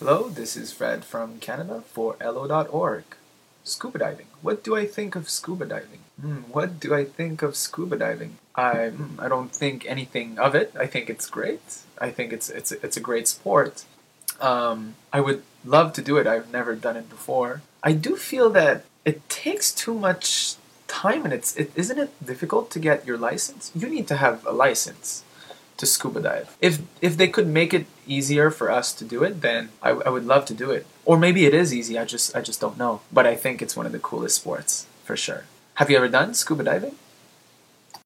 Hello, this is Fred from Canada for elllo.org. Scuba diving. What do I think of scuba diving? Hmm, what do I think of scuba diving? I hmm, I don't think anything of it. I think it's great. I think it's it's it's a great sport. Um, I would love to do it. I've never done it before. I do feel that it takes too much time, and it's it isn't it difficult to get your license? You need to have a license to scuba dive. If if they could make it easier for us to do it, then I, I would love to do it. Or maybe it is easy. I just I just don't know. But I think it's one of the coolest sports for sure. Have you ever done scuba diving?